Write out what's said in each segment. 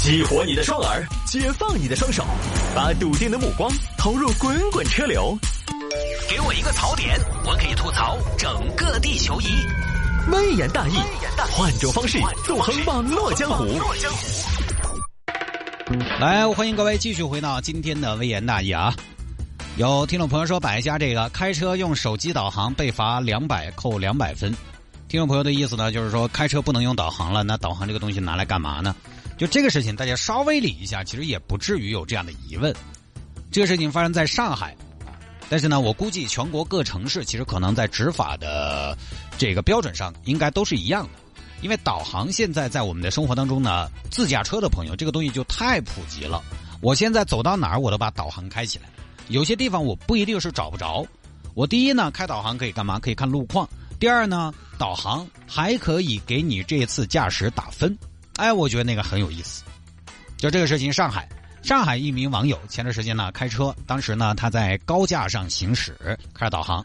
激活你的双耳，解放你的双手，把笃定的目光投入滚滚车流。给我一个槽点，我可以吐槽整个地球仪。微言大义，换种方式纵横网络江湖。来，欢迎各位继续回到今天的微言大义啊！有听众朋友说摆一下这个开车用手机导航被罚两百扣两百分。听众朋友的意思呢，就是说开车不能用导航了，那导航这个东西拿来干嘛呢？就这个事情，大家稍微理一下，其实也不至于有这样的疑问。这个事情发生在上海，但是呢，我估计全国各城市其实可能在执法的这个标准上应该都是一样的。因为导航现在在我们的生活当中呢，自驾车的朋友这个东西就太普及了。我现在走到哪儿，我都把导航开起来。有些地方我不一定是找不着。我第一呢，开导航可以干嘛？可以看路况。第二呢，导航还可以给你这次驾驶打分。哎，我觉得那个很有意思。就这个事情，上海，上海一名网友前段时间呢开车，当时呢他在高架上行驶，开始导航，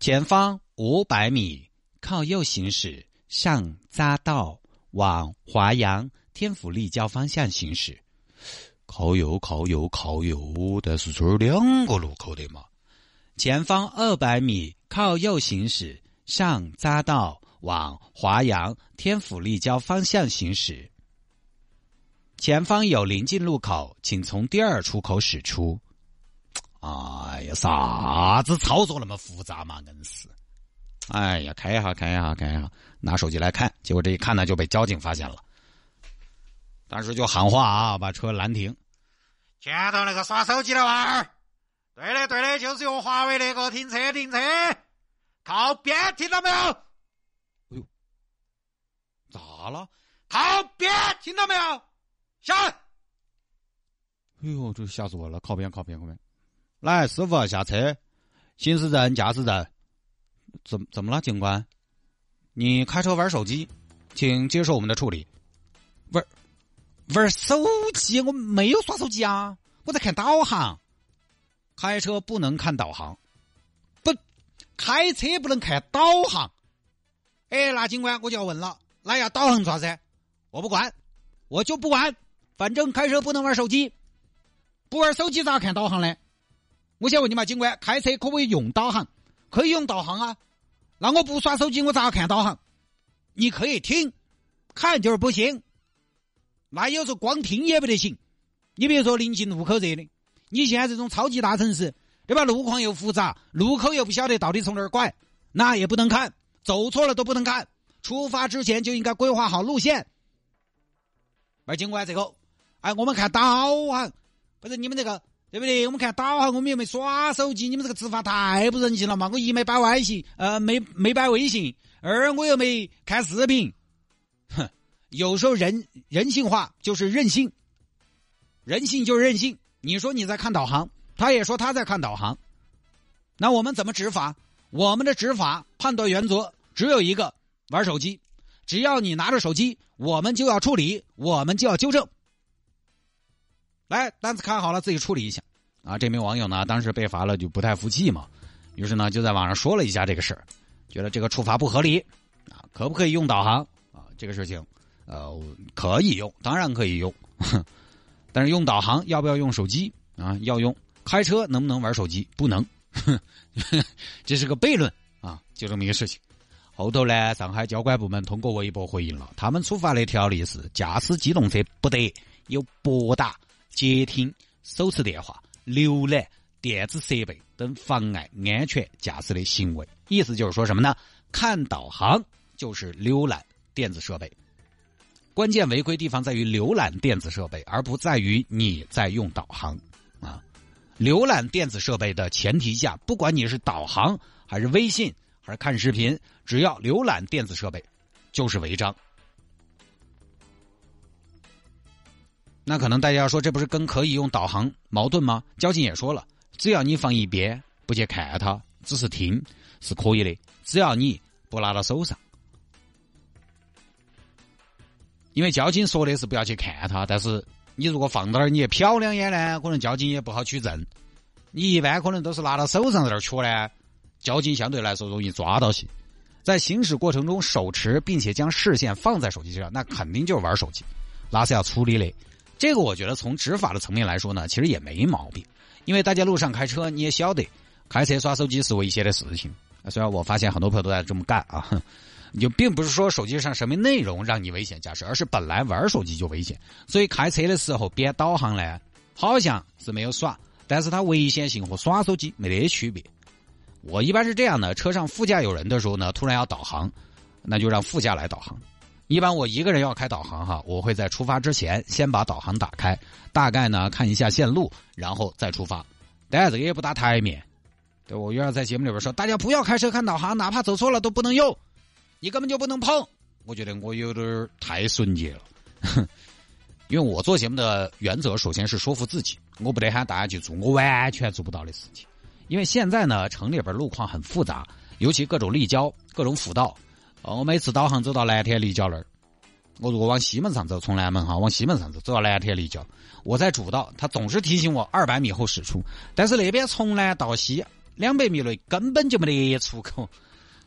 前方五百米。靠右行驶，上匝道往华阳天府立交方向行驶。靠右，靠右，靠右，但是这儿两个路口的嘛。前方二百米，靠右行驶，上匝道往华阳天府立交方向行驶。前方有临近路口，请从第二出口驶出。哎呀，啥子操作那么复杂嘛？硬是。哎呀，开一下，开一下，开一下，拿手机来看，结果这一看呢，就被交警发现了。当时就喊话啊，把车拦停。前头那个耍手机的娃儿，对的，对的，就是用华为那个停车，停车，靠边，听到没有？咋了？靠边，听到没有？下来。哎呦，这吓死我了！靠边，靠边，靠边。来，师傅下车，行驶证、驾驶证。怎怎么了，警官？你开车玩手机，请接受我们的处理。玩玩手机？我没有耍手机啊，我在看导航。开车不能看导航，不，开车不能看导航。哎，那警官我就要问了，那要导航啥子？我不管，我就不管，反正开车不能玩手机，不玩手机咋看导航呢？我想问你嘛，警官，开车可不可以用导航？可以用导航啊，那我不刷手机，我咋看导航？你可以听，看就是不行。那有时候光听也不得行。你比如说临近路口这的，你现在这种超级大城市，对吧？路况又复杂，路口又不晓得到底从哪儿拐，那也不能看，走错了都不能看。出发之前就应该规划好路线。而警官这个，哎，我们看导航，不是你们这个。对不对？我们看导航，我们又没耍手机，你们这个执法太不人性了嘛！我一没摆微信，呃，没没摆微信；二我又没看视频。哼，有时候人人性化就是任性，人性就是任性。你说你在看导航，他也说他在看导航，那我们怎么执法？我们的执法判断原则只有一个：玩手机。只要你拿着手机，我们就要处理，我们就要纠正。来，单子看好了，自己处理一下。啊，这名网友呢，当时被罚了，就不太服气嘛，于是呢，就在网上说了一下这个事儿，觉得这个处罚不合理。啊，可不可以用导航？啊，这个事情，呃，可以用，当然可以用。但是用导航要不要用手机？啊，要用。开车能不能玩手机？不能。这是个悖论啊，就这么一个事情。后头呢，上海交管部门通过微博回应了，他们处罚的条例是：驾驶机动车不得有拨打。接听手持电话、浏览电子设备等妨碍安全驾驶的行为，意思就是说什么呢？看导航就是浏览电子设备。关键违规地方在于浏览电子设备，而不在于你在用导航啊。浏览电子设备的前提下，不管你是导航还是微信而看视频，只要浏览电子设备，就是违章。那可能大家要说，这不是跟可以用导航矛盾吗？交警也说了，只要你放一边不去看它，只是听是可以的，只要你不拿到手上。因为交警说的是不要去看它，但是你如果放到那儿，你也瞟两眼呢，可能交警也不好取证。你一般可能都是拿到手上在那儿瞧呢，交警相对来说容易抓到些。在行驶过程中手持，并且将视线放在手机上，那肯定就是玩手机，那是要处理的。这个我觉得从执法的层面来说呢，其实也没毛病，因为大家路上开车你也晓得，开车耍手机是危险的事情。虽然我发现很多朋友都在这么干啊，就并不是说手机上什么内容让你危险驾驶，而是本来玩手机就危险。所以开车的时候边导航呢，好像是没有耍，但是它危险性和耍手机没得区别。我一般是这样的：车上副驾有人的时候呢，突然要导航，那就让副驾来导航。一般我一个人要开导航哈，我会在出发之前先把导航打开，大概呢看一下线路，然后再出发。当然这个也不打台面，对我原来在节目里边说，大家不要开车看导航，哪怕走错了都不能用，你根本就不能碰。我觉得我有点太纯洁了，因为我做节目的原则首先是说服自己，我不得喊大家去做我完全做不到的事情。因为现在呢，城里边路况很复杂，尤其各种立交、各种辅道。我每次导航走到蓝天立交那儿，我如果往西门上走，从南门哈往西门上走，走到蓝天立交，我在主道，他总是提醒我二百米后驶出，但是那边从南到西两百米内根本就没得出口。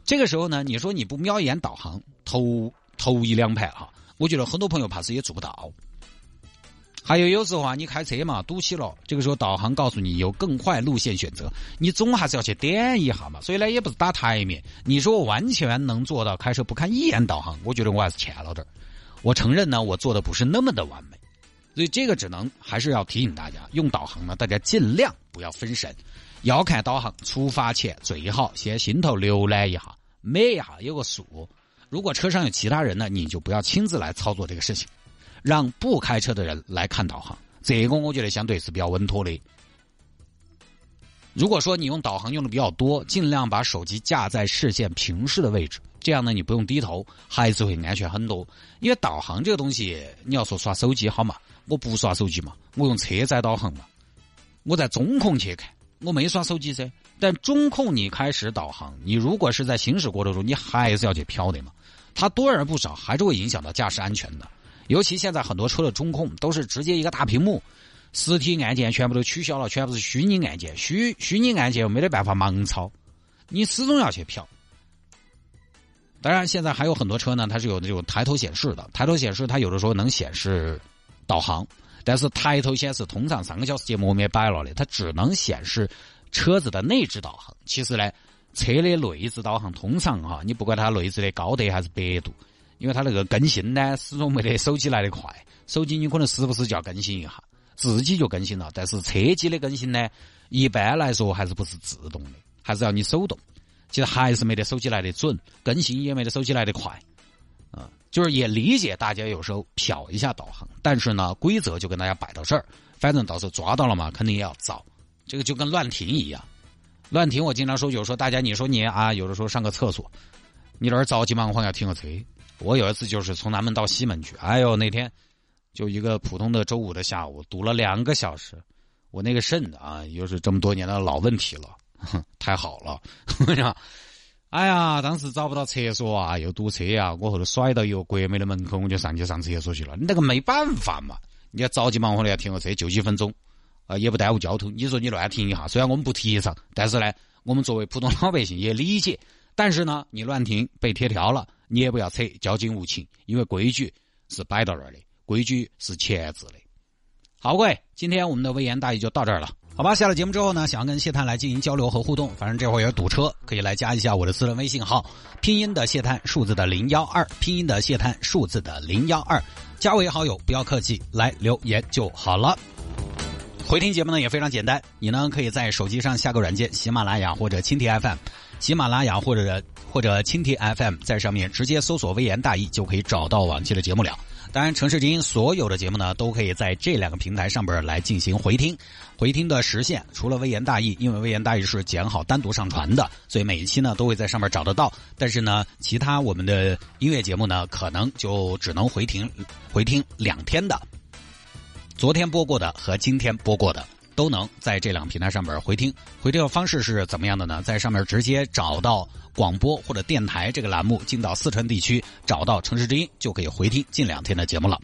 这个时候呢，你说你不瞄一眼导航，头头一两排哈，我觉得很多朋友怕是也做不到。还有有时候啊，你开车嘛堵起了，这个时候导航告诉你有更快路线选择，你总还是要去点一下嘛。所以呢，也不是打台面。你说我完全能做到开车不看一眼导航，我觉得我还是欠了点。我承认呢，我做的不是那么的完美，所以这个只能还是要提醒大家，用导航呢，大家尽量不要分神。要看导航，出发前最好先心头浏览一下，每一下有个数。如果车上有其他人呢，你就不要亲自来操作这个事情。让不开车的人来看导航，这个我觉得相对是比较稳妥的。如果说你用导航用的比较多，尽量把手机架在视线平视的位置，这样呢你不用低头，还是会安全很多。因为导航这个东西，你要说刷手机好嘛，我不刷手机嘛，我用车载导航嘛，我在中控去看，我没刷手机噻。但中控你开始导航，你如果是在行驶过程中，你还是要去瞟的嘛，它多而不少，还是会影响到驾驶安全的。尤其现在很多车的中控都是直接一个大屏幕，实体按键全部都取消了，全部是虚拟按键，虚虚拟按键又没得办法盲操，你始终要去瞟。当然，现在还有很多车呢，它是有这种抬头显示的，抬头显示它有的时候能显示导航，但是抬头显示通常三个小时节目我们也摆了的，它只能显示车子的内置导航。其实呢，车的内置导航通常哈，你不管它内置的高德还是百度。因为它那个更新呢，始终没得手机来得快。手机你可能时不时就要更新一下，自己就更新了。但是车机的更新呢，一般来说还是不是自动的，还是要你手动。其实还是没得手机来的准，更新也没得手机来的快。啊，就是也理解大家有时候瞟一下导航，但是呢，规则就跟大家摆到这儿，反正到时候抓到了嘛，肯定也要遭。这个就跟乱停一样，乱停我经常说，有时候大家你说你啊，有的时候上个厕所，你那儿着急忙慌要停个车。我有一次就是从南门到西门去，哎呦那天就一个普通的周五的下午，堵了两个小时。我那个肾啊，又是这么多年的老问题了，太好了，哎呀，当时找不到厕所啊，又堵车啊，我后头甩到一个国美的门口，我就上去上厕所去了。你那个没办法嘛，你要着急忙慌的要停个车，就几分钟，啊，也不耽误交通。你说你乱停一下，虽然我们不提倡，但是呢，我们作为普通老百姓也理解。但是呢，你乱停被贴条了。你也不要扯，交警无情，因为规矩是摆到那儿的，规矩是前置的。好，各位，今天我们的微言大义就到这儿了，好吧？下了节目之后呢，想要跟谢探来进行交流和互动，反正这会儿也堵车，可以来加一下我的私人微信号，拼音的谢探，数字的零幺二，拼音的谢探，数字的零幺二，加为好友，不要客气，来留言就好了。回听节目呢也非常简单，你呢可以在手机上下个软件，喜马拉雅或者蜻蜓 FM。喜马拉雅或者或者蜻蜓 FM 在上面直接搜索“微言大义”就可以找到往期的节目了。当然，城市之音所有的节目呢，都可以在这两个平台上边来进行回听。回听的时限除了“微言大义”，因为“微言大义”是剪好单独上传的，所以每一期呢都会在上面找得到。但是呢，其他我们的音乐节目呢，可能就只能回听回听两天的，昨天播过的和今天播过的。都能在这两个平台上面回听，回听的方式是怎么样的呢？在上面直接找到广播或者电台这个栏目，进到四川地区找到城市之音，就可以回听近两天的节目了。